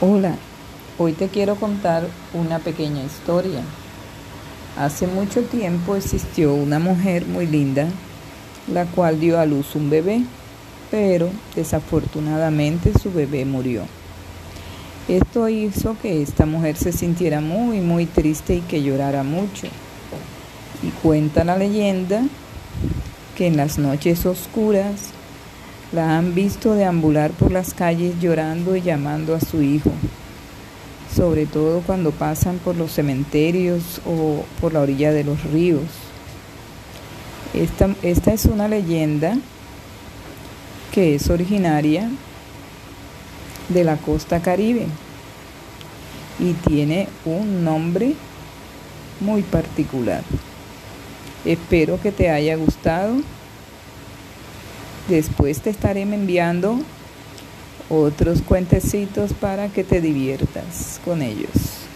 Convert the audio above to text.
Hola, hoy te quiero contar una pequeña historia. Hace mucho tiempo existió una mujer muy linda, la cual dio a luz un bebé, pero desafortunadamente su bebé murió. Esto hizo que esta mujer se sintiera muy, muy triste y que llorara mucho. Y cuenta la leyenda que en las noches oscuras la han visto deambular por las calles llorando y llamando a su hijo, sobre todo cuando pasan por los cementerios o por la orilla de los ríos. Esta, esta es una leyenda que es originaria de la costa caribe y tiene un nombre muy particular. Espero que te haya gustado Después te estaré enviando otros cuentecitos para que te diviertas con ellos.